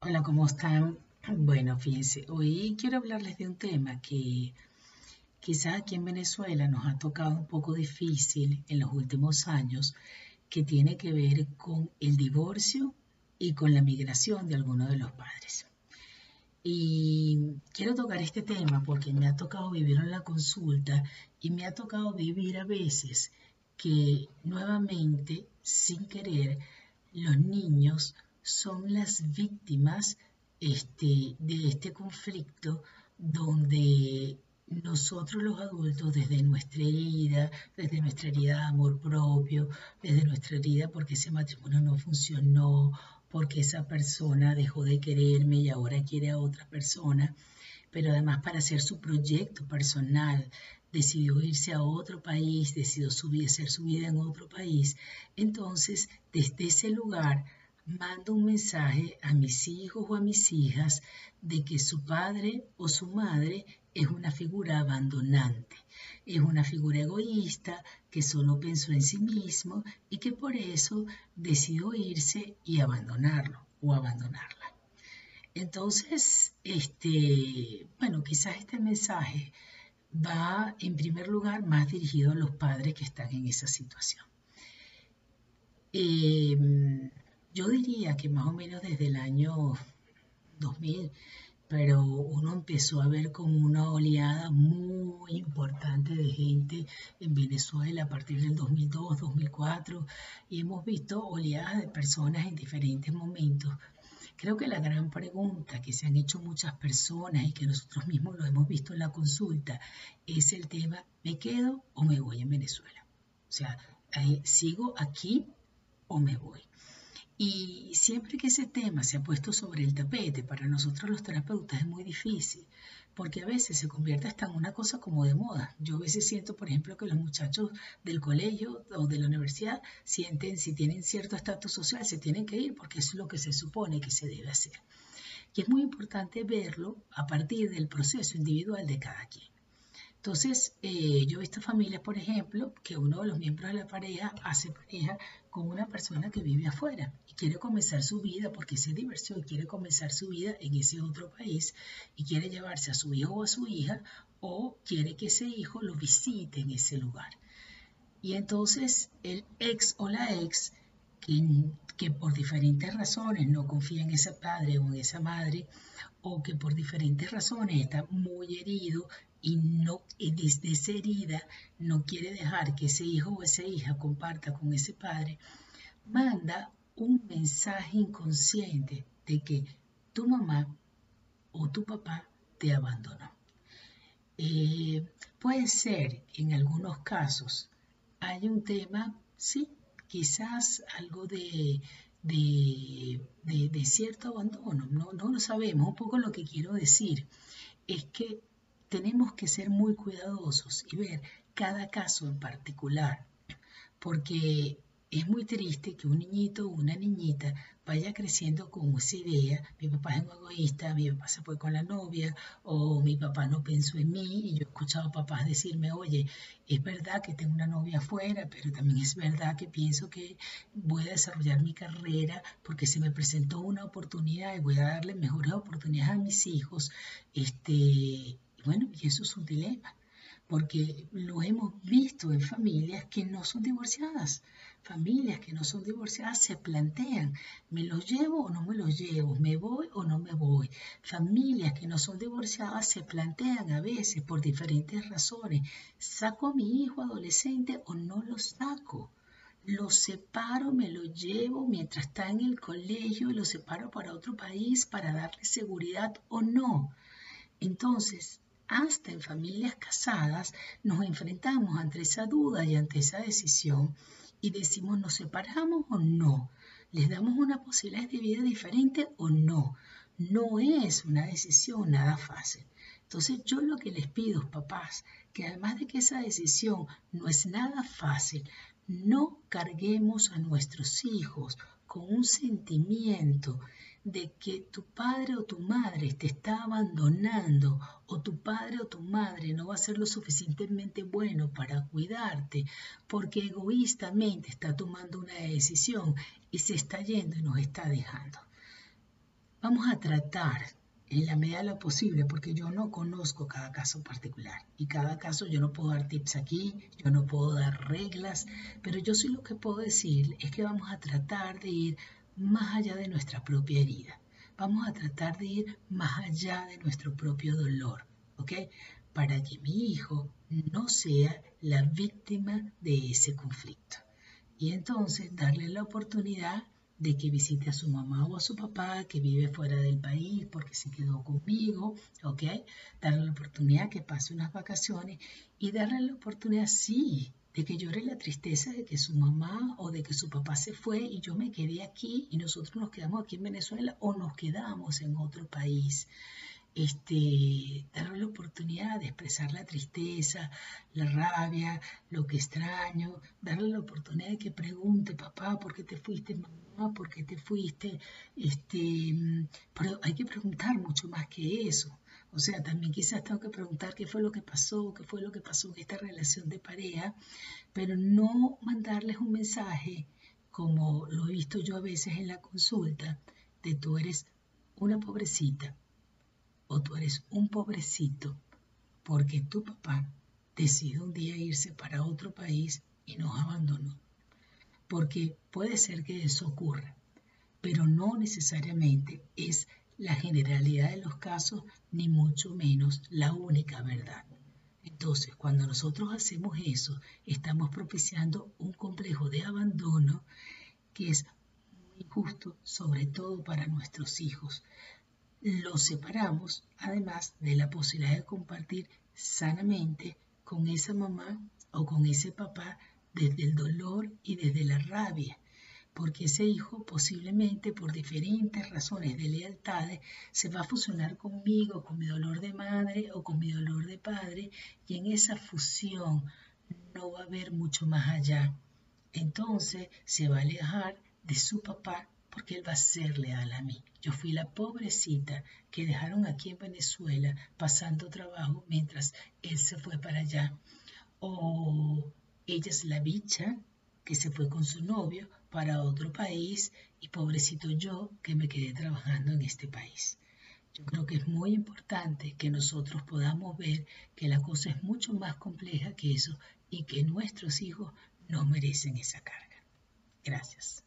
Hola, ¿cómo están? Bueno, fíjense, hoy quiero hablarles de un tema que quizás aquí en Venezuela nos ha tocado un poco difícil en los últimos años, que tiene que ver con el divorcio y con la migración de algunos de los padres. Y quiero tocar este tema porque me ha tocado vivir en la consulta y me ha tocado vivir a veces que nuevamente, sin querer, los niños son las víctimas este, de este conflicto donde nosotros los adultos, desde nuestra herida, desde nuestra herida de amor propio, desde nuestra herida porque ese matrimonio no funcionó, porque esa persona dejó de quererme y ahora quiere a otra persona, pero además para hacer su proyecto personal, decidió irse a otro país, decidió subir, hacer su vida en otro país. Entonces, desde ese lugar, mando un mensaje a mis hijos o a mis hijas de que su padre o su madre es una figura abandonante, es una figura egoísta que solo pensó en sí mismo y que por eso decidió irse y abandonarlo o abandonarla. Entonces, este, bueno, quizás este mensaje va en primer lugar más dirigido a los padres que están en esa situación. Em, yo diría que más o menos desde el año 2000, pero uno empezó a ver como una oleada muy importante de gente en Venezuela a partir del 2002, 2004, y hemos visto oleadas de personas en diferentes momentos Creo que la gran pregunta que se han hecho muchas personas y que nosotros mismos lo hemos visto en la consulta es el tema, ¿me quedo o me voy en Venezuela? O sea, ¿sigo aquí o me voy? Y siempre que ese tema se ha puesto sobre el tapete, para nosotros los terapeutas es muy difícil, porque a veces se convierte hasta en una cosa como de moda. Yo a veces siento, por ejemplo, que los muchachos del colegio o de la universidad sienten, si tienen cierto estatus social, se tienen que ir porque es lo que se supone que se debe hacer. Y es muy importante verlo a partir del proceso individual de cada quien. Entonces, eh, yo he visto familias, por ejemplo, que uno de los miembros de la pareja hace pareja con una persona que vive afuera y quiere comenzar su vida porque se diversión quiere comenzar su vida en ese otro país y quiere llevarse a su hijo o a su hija o quiere que ese hijo lo visite en ese lugar. Y entonces el ex o la ex que, que por diferentes razones no confía en ese padre o en esa madre o que por diferentes razones está muy herido y no desde esa herida no quiere dejar que ese hijo o esa hija comparta con ese padre, manda un mensaje inconsciente de que tu mamá o tu papá te abandonó. Eh, puede ser, en algunos casos, hay un tema, sí, quizás algo de, de, cierto abandono, no, no lo sabemos. Un poco lo que quiero decir es que tenemos que ser muy cuidadosos y ver cada caso en particular, porque es muy triste que un niñito o una niñita vaya creciendo con esa idea, mi papá es un egoísta, mi papá se fue con la novia, o mi papá no pensó en mí, y yo he escuchado a papás decirme, oye, es verdad que tengo una novia afuera, pero también es verdad que pienso que voy a desarrollar mi carrera porque se me presentó una oportunidad y voy a darle mejores oportunidades a mis hijos, este, bueno, y eso es un dilema, porque lo hemos visto en familias que no son divorciadas. Familias que no son divorciadas se plantean, ¿me los llevo o no me los llevo? ¿Me voy o no me voy? Familias que no son divorciadas se plantean a veces por diferentes razones, ¿saco a mi hijo adolescente o no lo saco? lo separo, me lo llevo mientras está en el colegio, lo separo para otro país para darle seguridad o no. Entonces, hasta en familias casadas nos enfrentamos ante esa duda y ante esa decisión y decimos, ¿nos separamos o no? ¿Les damos una posibilidad de vida diferente o no? No es una decisión nada fácil. Entonces yo lo que les pido, papás, que además de que esa decisión no es nada fácil, no carguemos a nuestros hijos con un sentimiento de que tu padre o tu madre te está abandonando o tu padre o tu madre no va a ser lo suficientemente bueno para cuidarte porque egoístamente está tomando una decisión y se está yendo y nos está dejando. vamos a tratar en la medida de lo posible, porque yo no conozco cada caso particular y cada caso yo no puedo dar tips aquí, yo no puedo dar reglas, pero yo sí lo que puedo decir es que vamos a tratar de ir más allá de nuestra propia herida, vamos a tratar de ir más allá de nuestro propio dolor, ¿ok? Para que mi hijo no sea la víctima de ese conflicto. Y entonces darle la oportunidad de que visite a su mamá o a su papá que vive fuera del país porque se quedó conmigo, ¿ok? Darle la oportunidad que pase unas vacaciones y darle la oportunidad, sí, de que llore la tristeza de que su mamá o de que su papá se fue y yo me quedé aquí y nosotros nos quedamos aquí en Venezuela o nos quedamos en otro país este, darle la oportunidad de expresar la tristeza, la rabia, lo que extraño, darle la oportunidad de que pregunte, papá, ¿por qué te fuiste, mamá? ¿Por qué te fuiste? Este, pero hay que preguntar mucho más que eso. O sea, también quizás tengo que preguntar qué fue lo que pasó, qué fue lo que pasó en esta relación de pareja, pero no mandarles un mensaje como lo he visto yo a veces en la consulta, de tú eres una pobrecita, o tú eres un pobrecito porque tu papá decidió un día irse para otro país y nos abandonó. Porque puede ser que eso ocurra, pero no necesariamente es la generalidad de los casos, ni mucho menos la única verdad. Entonces, cuando nosotros hacemos eso, estamos propiciando un complejo de abandono que es muy injusto, sobre todo para nuestros hijos, los separamos, además de la posibilidad de compartir sanamente con esa mamá o con ese papá desde el dolor y desde la rabia, porque ese hijo posiblemente por diferentes razones de lealtades se va a fusionar conmigo, con mi dolor de madre o con mi dolor de padre, y en esa fusión no va a haber mucho más allá. Entonces se va a alejar de su papá porque él va a ser leal a mí. Yo fui la pobrecita que dejaron aquí en Venezuela pasando trabajo mientras él se fue para allá. O ella es la bicha que se fue con su novio para otro país y pobrecito yo que me quedé trabajando en este país. Yo creo que es muy importante que nosotros podamos ver que la cosa es mucho más compleja que eso y que nuestros hijos no merecen esa carga. Gracias.